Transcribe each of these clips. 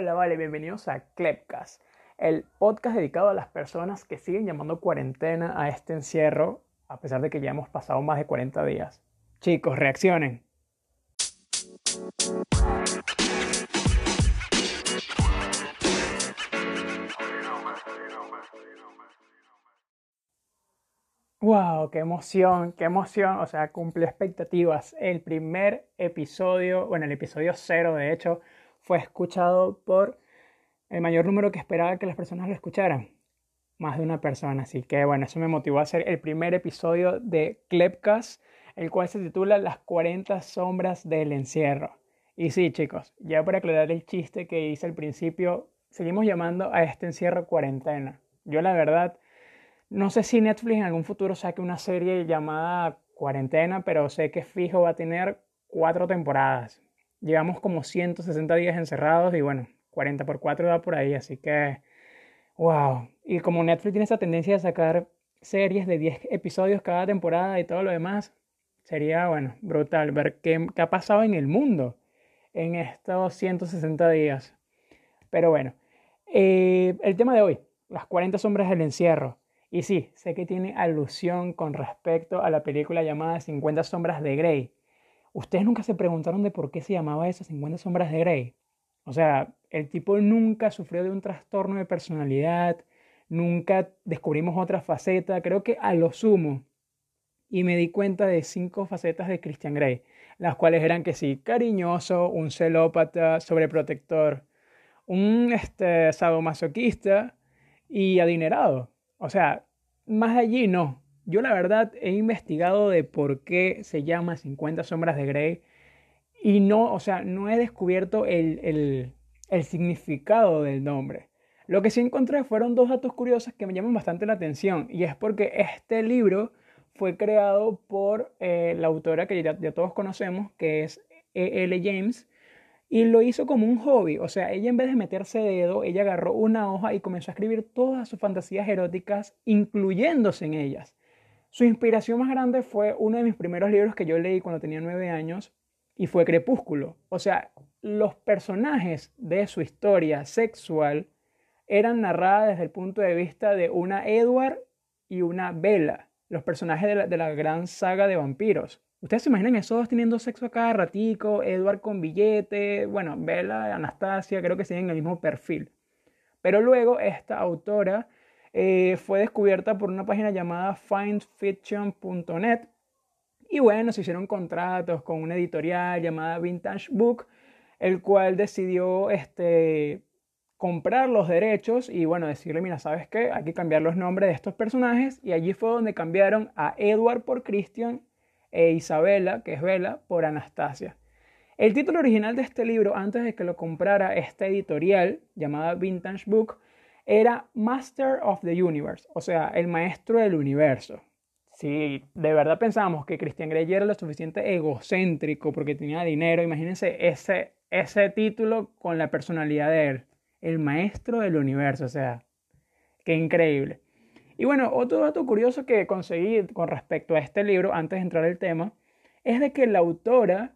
Hola, vale, bienvenidos a Clepcast, el podcast dedicado a las personas que siguen llamando cuarentena a este encierro, a pesar de que ya hemos pasado más de 40 días. Chicos, reaccionen. ¡Wow! ¡Qué emoción! ¡Qué emoción! O sea, cumple expectativas. El primer episodio, bueno, el episodio cero, de hecho, fue escuchado por el mayor número que esperaba que las personas lo escucharan. Más de una persona. Así que, bueno, eso me motivó a hacer el primer episodio de Klepcast, el cual se titula Las 40 sombras del encierro. Y sí, chicos, ya para aclarar el chiste que hice al principio, seguimos llamando a este encierro cuarentena. Yo, la verdad no sé si Netflix en algún futuro saque una serie llamada Cuarentena, pero sé que fijo va a tener cuatro temporadas. Llevamos como 160 días encerrados y bueno, 40 por 4 da por ahí, así que wow. Y como Netflix tiene esa tendencia de sacar series de 10 episodios cada temporada y todo lo demás, sería bueno, brutal ver qué, ha pasado en el mundo en estos 160 días. Pero bueno, eh, el tema de hoy, las 40 sombras del encierro. Y sí, sé que tiene alusión con respecto a la película llamada 50 sombras de Grey. ¿Ustedes nunca se preguntaron de por qué se llamaba eso 50 sombras de Grey? O sea, el tipo nunca sufrió de un trastorno de personalidad, nunca descubrimos otra faceta, creo que a lo sumo. Y me di cuenta de cinco facetas de Christian Grey, las cuales eran que sí, cariñoso, un celópata, sobreprotector, un este, sadomasoquista y adinerado. O sea, más allí no. Yo la verdad he investigado de por qué se llama 50 sombras de Grey y no, o sea, no he descubierto el, el, significado del nombre. Lo que sí encontré fueron dos datos curiosos que me llaman bastante la atención y es porque este libro fue creado por eh, la autora que ya, todos conocemos, que es E.L. James, y lo hizo como un hobby, o sea, ella en vez de meterse dedo, ella agarró una hoja y comenzó a escribir todas sus fantasías eróticas, incluyéndose en ellas. Su inspiración más grande fue uno de mis primeros libros que yo leí cuando tenía nueve años y fue Crepúsculo. O sea, los personajes de su historia sexual eran narradas desde el punto de vista de una Edward y una Bella, los personajes de la, gran saga de vampiros. Ustedes se imaginan esos dos teniendo sexo a cada ratico, Edward con billete, bueno, Bella, Anastasia, creo que siguen el mismo perfil. Pero luego esta autora eh, fue descubierta por una página llamada findfiction.net y bueno, se hicieron contratos con una editorial llamada Vintage Book, el cual decidió este, comprar los derechos y bueno, decirle, mira, ¿sabes qué? Hay que cambiar los nombres de estos personajes y allí fue donde cambiaron a Edward por Christian e Isabela, que es Vela, por Anastasia. El título original de este libro, antes de que lo comprara esta editorial llamada Vintage Book, era Master of the Universe, o sea, el maestro del universo. Si de verdad pensábamos que Christian Grey era lo suficiente egocéntrico porque tenía dinero, imagínense ese, ese título con la personalidad de él, el maestro del universo, o sea, qué increíble. Y bueno, otro dato curioso que conseguí con respecto a este libro, antes de entrar al tema, es de que la autora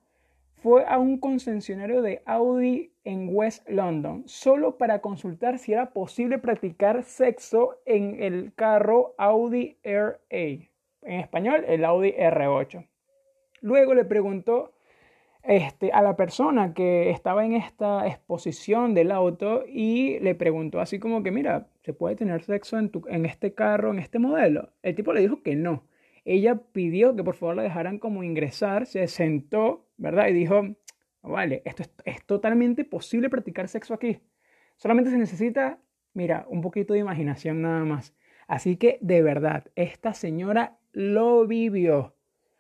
fue a un concesionario de Audi en West London solo para consultar si era posible practicar sexo en el carro Audi RA, en español el Audi R8. Luego le preguntó este, a la persona que estaba en esta exposición del auto y le preguntó así como que, mira, ¿se puede tener sexo en, tu, en este carro, en este modelo? El tipo le dijo que no. Ella pidió que por favor la dejaran como ingresar, se sentó, ¿verdad? Y dijo, vale, esto es, es totalmente posible practicar sexo aquí. Solamente se necesita, mira, un poquito de imaginación nada más. Así que de verdad, esta señora lo vivió.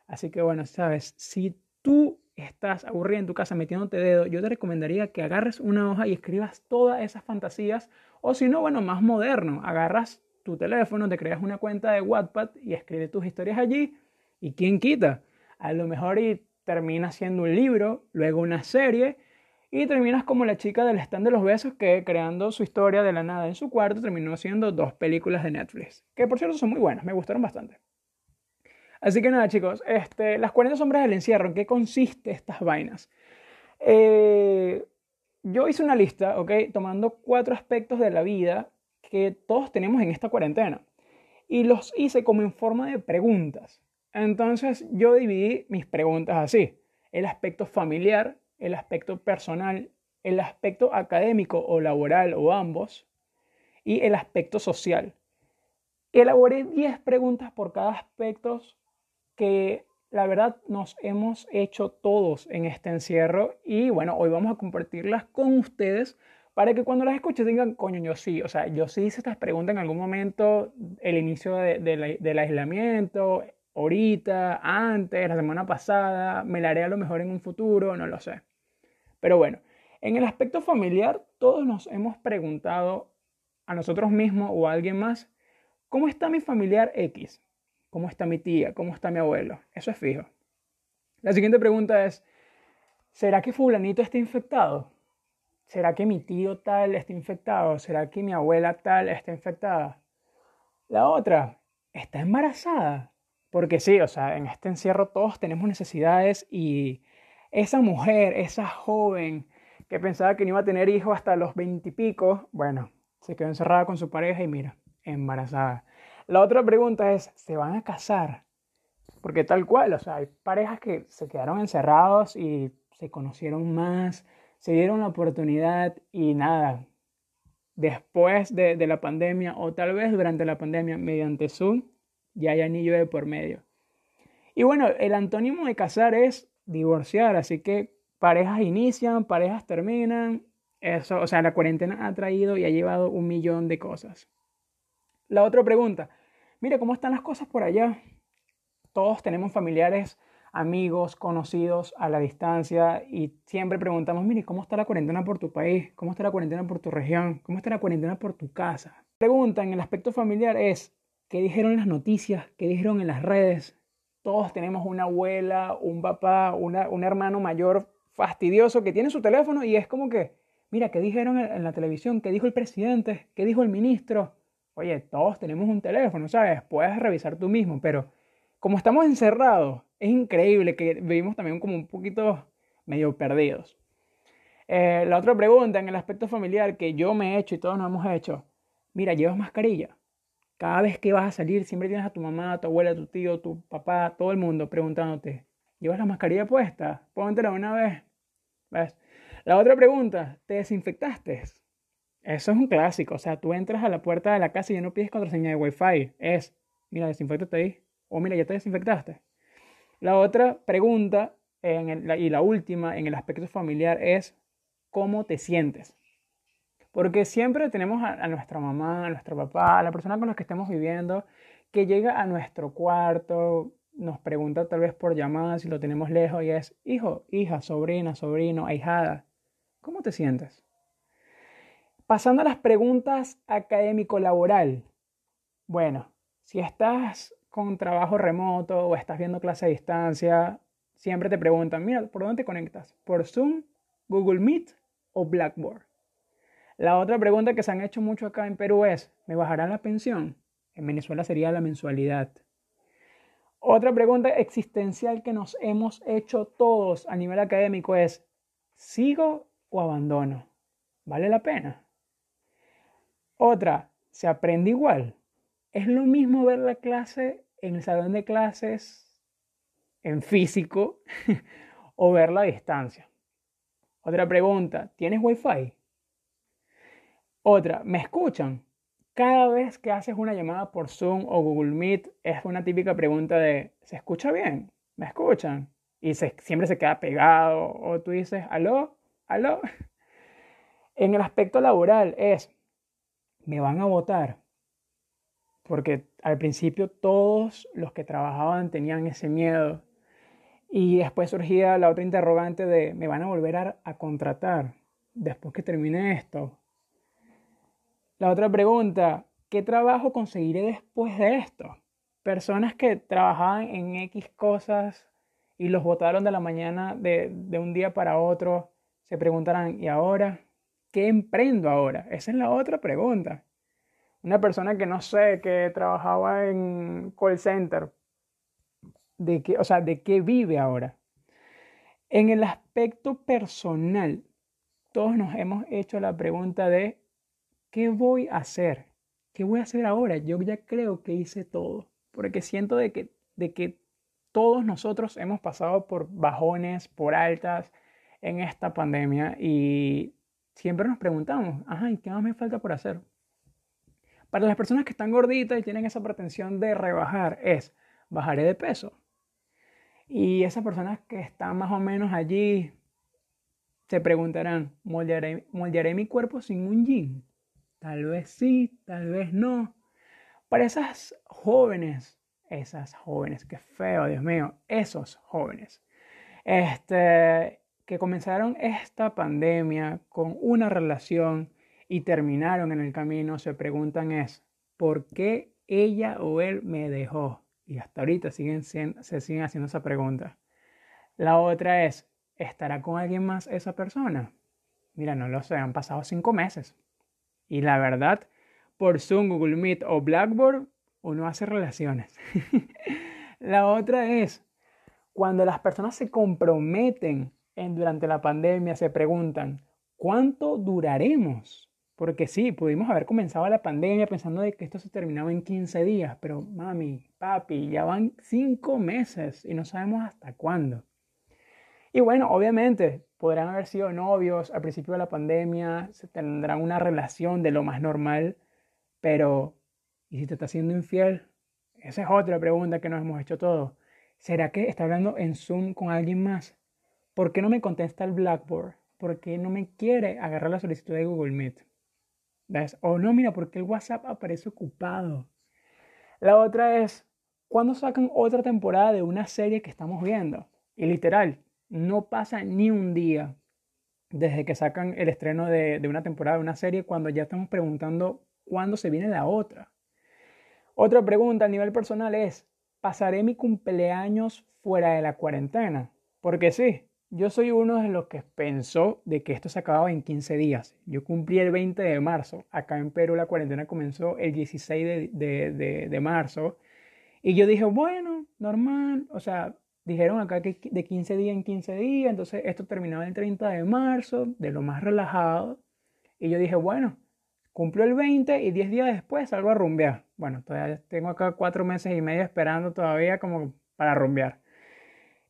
Así que bueno, sabes, si tú estás aburrido en tu casa metiéndote dedo, yo te recomendaría que agarres una hoja y escribas todas esas fantasías. O si no, bueno, más moderno, agarras tu teléfono, te creas una cuenta de Wattpad y escribes tus historias allí. ¿Y quién quita? A lo mejor y termina siendo un libro, luego una serie y terminas como la chica del stand de los besos que creando su historia de la nada en su cuarto terminó haciendo dos películas de Netflix, que por cierto son muy buenas, me gustaron bastante. Así que nada, chicos, este, las 40 sombras del encierro, ¿en qué consiste estas vainas? Eh, yo hice una lista, ¿ok? Tomando cuatro aspectos de la vida que todos tenemos en esta cuarentena. Y los hice como en forma de preguntas. Entonces yo dividí mis preguntas así. El aspecto familiar, el aspecto personal, el aspecto académico o laboral o ambos, y el aspecto social. Elaboré 10 preguntas por cada aspecto que la verdad nos hemos hecho todos en este encierro y bueno, hoy vamos a compartirlas con ustedes para que cuando las escuchen digan, coño, yo sí, o sea, yo sí hice estas preguntas en algún momento, el inicio del aislamiento, ahorita, antes, la semana pasada, me la haré a lo mejor en un futuro, no lo sé. Pero bueno, en el aspecto familiar, todos nos hemos preguntado a nosotros mismos o a alguien más, ¿cómo está mi familiar X? ¿Cómo está mi tía? ¿Cómo está mi abuelo? Eso es fijo. La siguiente pregunta es, ¿será que fulanito está infectado? ¿Será que mi tío tal está infectado? ¿Será que mi abuela tal está infectada? La otra, ¿está embarazada? Porque sí, o sea, en este encierro todos tenemos necesidades y esa mujer, esa joven que pensaba que no iba a tener hijos hasta los veintipico, bueno, se quedó encerrada con su pareja y mira, embarazada. La otra pregunta es, ¿se van a casar? Porque tal cual, o sea, hay parejas que se quedaron encerrados y se conocieron más, se dieron la oportunidad y nada, después de, de la pandemia o tal vez durante la pandemia mediante Zoom, ya hay anillo de por medio. Y bueno, el antónimo de casar es divorciar, así que parejas inician, parejas terminan, eso, o sea, la cuarentena ha traído y ha llevado un millón de cosas. La otra pregunta, mira, ¿cómo están las cosas por allá? Todos tenemos familiares, amigos, conocidos a la distancia y siempre preguntamos, mire, ¿cómo está la cuarentena por tu país? ¿Cómo está la cuarentena por tu región? ¿Cómo está la cuarentena por tu casa? Pregunta en el aspecto familiar es, ¿qué dijeron las noticias? ¿Qué dijeron en las redes? Todos tenemos una abuela, un papá, un hermano mayor fastidioso que tiene su teléfono y es como que, Mira, ¿qué dijeron en la televisión? ¿Qué dijo el presidente? ¿Qué dijo el ministro? Oye, todos tenemos un teléfono, ¿sabes? Puedes revisar tú mismo, pero como estamos encerrados, es increíble que vivimos también como un poquito medio perdidos. Eh, la otra pregunta en el aspecto familiar que yo me he hecho y todos nos hemos hecho, mira, llevas mascarilla. Cada vez que vas a salir, siempre tienes a tu mamá, a tu abuela, a tu tío, tu papá, todo el mundo preguntándote, ¿llevas la mascarilla puesta? Póntela una vez. ¿Ves? La otra pregunta, ¿te desinfectaste? Eso es un clásico, o sea, tú entras a la puerta de la casa y ya no pides contraseña de Wi-Fi, es, mira, desinfectate ahí, o mira, ya te desinfectaste. La otra pregunta, y la última en el aspecto familiar, es cómo te sientes. Porque siempre tenemos a, nuestra mamá, a nuestro papá, a la persona con la que estemos viviendo, que llega a nuestro cuarto, nos pregunta tal vez por llamada si lo tenemos lejos y es, hijo, hija, sobrina, sobrino, ahijada, ¿Cómo te sientes? Pasando a las preguntas académico-laboral. Bueno, si estás con trabajo remoto o estás viendo clase a distancia, siempre te preguntan, mira, ¿por dónde te conectas? ¿Por Zoom, Google Meet o Blackboard? La otra pregunta que se han hecho mucho acá en Perú es, ¿me bajarán la pensión? En Venezuela sería la mensualidad. Otra pregunta existencial que nos hemos hecho todos a nivel académico es, ¿sigo o abandono? ¿Vale la pena? Otra, ¿se aprende igual? ¿Es lo mismo ver la clase en el salón de clases en físico o verla a distancia? Otra pregunta, ¿tienes wifi? Otra, ¿me escuchan? Cada vez que haces una llamada por Zoom o Google Meet es una típica pregunta de, ¿se escucha bien? ¿Me escuchan? Y siempre se queda pegado o tú dices, ¿aló? ¿Aló? En el aspecto laboral es, me van a votar. Porque al principio todos los que trabajaban tenían ese miedo. Y después surgía la otra interrogante de, ¿me van a volver a, a contratar después que termine esto? La otra pregunta, ¿qué trabajo conseguiré después de esto? Personas que trabajaban en X cosas y los votaron de la mañana de, de un día para otro se preguntarán, ¿y ahora? ¿Qué emprendo ahora? Esa es la otra pregunta. Una persona que no sé, que trabajaba en call center, ¿de qué, o sea, ¿de qué vive ahora? En el aspecto personal, todos nos hemos hecho la pregunta de ¿qué voy a hacer? ¿Qué voy a hacer ahora? Yo ya creo que hice todo, porque siento de que, de que todos nosotros hemos pasado por bajones, por altas en esta pandemia y siempre nos preguntamos, ajá, ¿y qué más me falta por hacer? Para las personas que están gorditas y tienen esa pretensión de rebajar es, bajaré de peso. Y esas personas que están más o menos allí se preguntarán, ¿moldearé, mi cuerpo sin un jean? Tal vez sí, tal vez no. Para esas jóvenes, esas jóvenes, qué feo, Dios mío, esos jóvenes, este, que comenzaron esta pandemia con una relación y terminaron en el camino, se preguntan es, ¿por qué ella o él me dejó? Y hasta ahorita siguen, se siguen haciendo esa pregunta. La otra es, ¿estará con alguien más esa persona? Mira, no lo sé, han pasado cinco meses. Y la verdad, por Zoom, Google Meet o Blackboard, uno hace relaciones. la otra es, cuando las personas se comprometen en, durante la pandemia, se preguntan, ¿cuánto duraremos? Porque sí, pudimos haber comenzado la pandemia pensando de que esto se terminaba en 15 días, pero mami, papi, ya van cinco meses y no sabemos hasta cuándo. Y bueno, obviamente podrán haber sido novios al principio de la pandemia, se tendrán una relación de lo más normal, pero ¿y si te está siendo infiel? Esa es otra pregunta que nos hemos hecho todos. ¿Será que está hablando en Zoom con alguien más? ¿Por qué no me contesta el Blackboard? ¿Por qué no me quiere agarrar la solicitud de Google Meet? ¿Ves? O no, mira, porque el WhatsApp aparece ocupado. La otra es, ¿cuándo sacan otra temporada de una serie que estamos viendo? Y literal, no pasa ni un día desde que sacan el estreno de, una temporada de una serie cuando ya estamos preguntando cuándo se viene la otra. Otra pregunta a nivel personal es, ¿pasaré mi cumpleaños fuera de la cuarentena? Porque sí, yo soy uno de los que pensó de que esto se acababa en 15 días. Yo cumplí el 20 de marzo. Acá en Perú la cuarentena comenzó el 16 de, de marzo. Y yo dije, bueno, normal. O sea, dijeron acá que de 15 días en 15 días, entonces esto terminaba el 30 de marzo, de lo más relajado. Y yo dije, bueno, cumplo el 20 y 10 días después salgo a rumbear. Bueno, todavía tengo acá cuatro meses y medio esperando todavía como para rumbear.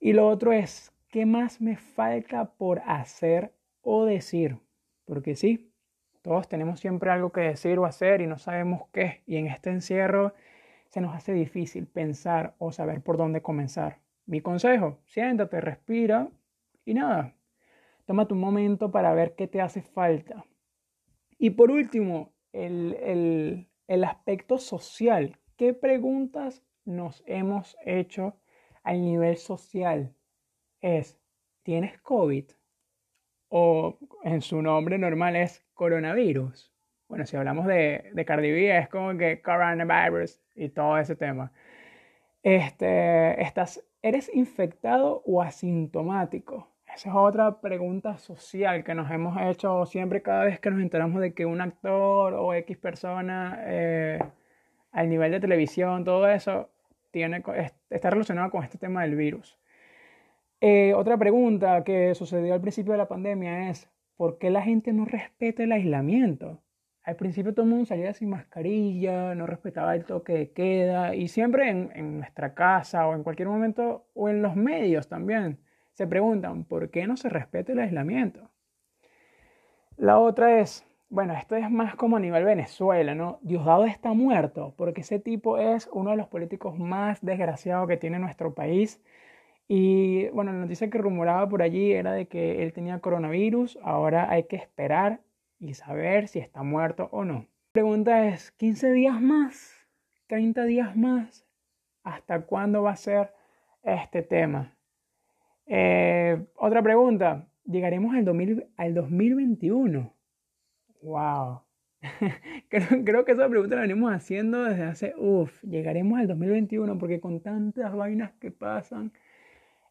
Y lo otro es, ¿qué más me falta por hacer o decir? Porque sí, todos tenemos siempre algo que decir o hacer y no sabemos qué. Y en este encierro se nos hace difícil pensar o saber por dónde comenzar. Mi consejo, siéntate, respira y nada, toma tu momento para ver qué te hace falta. Y por último, el, el aspecto social. ¿Qué preguntas nos hemos hecho al nivel social? Es, ¿tienes COVID? O en su nombre normal es coronavirus. Bueno, si hablamos de, de es como que coronavirus y todo ese tema. Este, estás ¿Eres infectado o asintomático? Esa es otra pregunta social que nos hemos hecho siempre cada vez que nos enteramos de que un actor o X persona eh, al nivel de televisión, todo eso, tiene, está relacionado con este tema del virus. Eh, otra pregunta que sucedió al principio de la pandemia es, ¿por qué la gente no respeta el aislamiento? Al principio todo el mundo salía sin mascarilla, no respetaba el toque de queda y siempre en, nuestra casa o en cualquier momento o en los medios también se preguntan por qué no se respeta el aislamiento. La otra es, bueno, esto es más como a nivel Venezuela, ¿no? Diosdado está muerto porque ese tipo es uno de los políticos más desgraciados que tiene nuestro país. Y bueno, la noticia que rumoraba por allí era de que él tenía coronavirus, ahora hay que esperar y saber si está muerto o no. La pregunta es, ¿15 días más? ¿30 días más? ¿Hasta cuándo va a ser este tema? Eh, otra pregunta, ¿llegaremos al, al 2021? ¡Wow! creo, creo, que esa pregunta la venimos haciendo desde hace, uff, llegaremos al 2021 porque con tantas vainas que pasan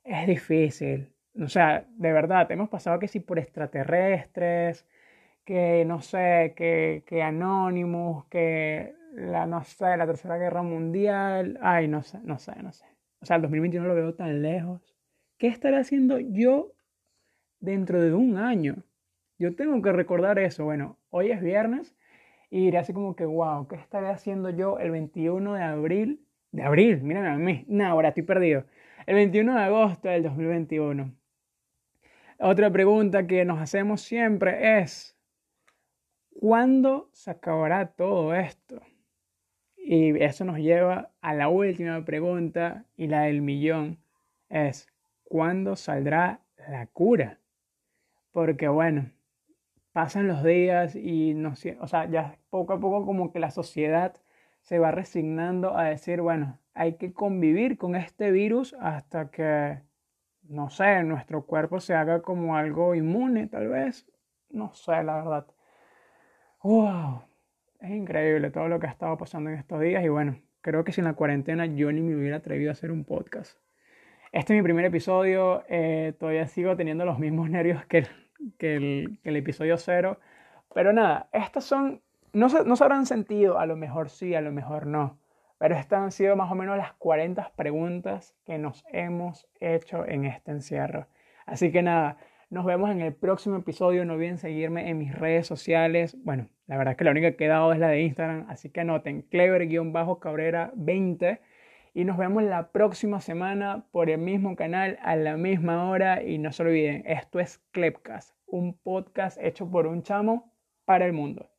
es difícil. O sea, de verdad, hemos pasado que si por extraterrestres, que no sé, que, que Anonymous, que la, no sé, la Tercera Guerra Mundial, ay, no sé, no sé, no sé. O sea, el 2021 lo veo tan lejos. ¿Qué estaré haciendo yo dentro de un año? Yo tengo que recordar eso. Bueno, hoy es viernes y diré así como que, wow, ¿qué estaré haciendo yo el 21 de abril? De abril, mírame a mí. No, ahora estoy perdido. El 21 de agosto del 2021. Otra pregunta que nos hacemos siempre es, ¿cuándo se acabará todo esto? Y eso nos lleva a la última pregunta y la del millón. Es, ¿cuándo saldrá la cura? Porque bueno, pasan los días y no o sea, ya poco a poco como que la sociedad se va resignando a decir, bueno, hay que convivir con este virus hasta que, no sé, nuestro cuerpo se haga como algo inmune, tal vez. No sé, la verdad. ¡Wow! Es increíble todo lo que ha estado pasando en estos días y bueno, creo que sin la cuarentena yo ni me hubiera atrevido a hacer un podcast. Este es mi primer episodio, eh, todavía sigo teniendo los mismos nervios que, que, el, que el episodio cero, pero nada, estas son, no se, no se habrán sentido, a lo mejor sí, a lo mejor no, pero estas han sido más o menos las 40 preguntas que nos hemos hecho en este encierro. Así que nada, nos vemos en el próximo episodio. No olviden seguirme en mis redes sociales. Bueno, la verdad es que la única que he dado es la de Instagram, así que anoten clever-cabrera20 y nos vemos la próxima semana por el mismo canal a la misma hora y no se olviden, esto es Clepcast, un podcast hecho por un chamo para el mundo.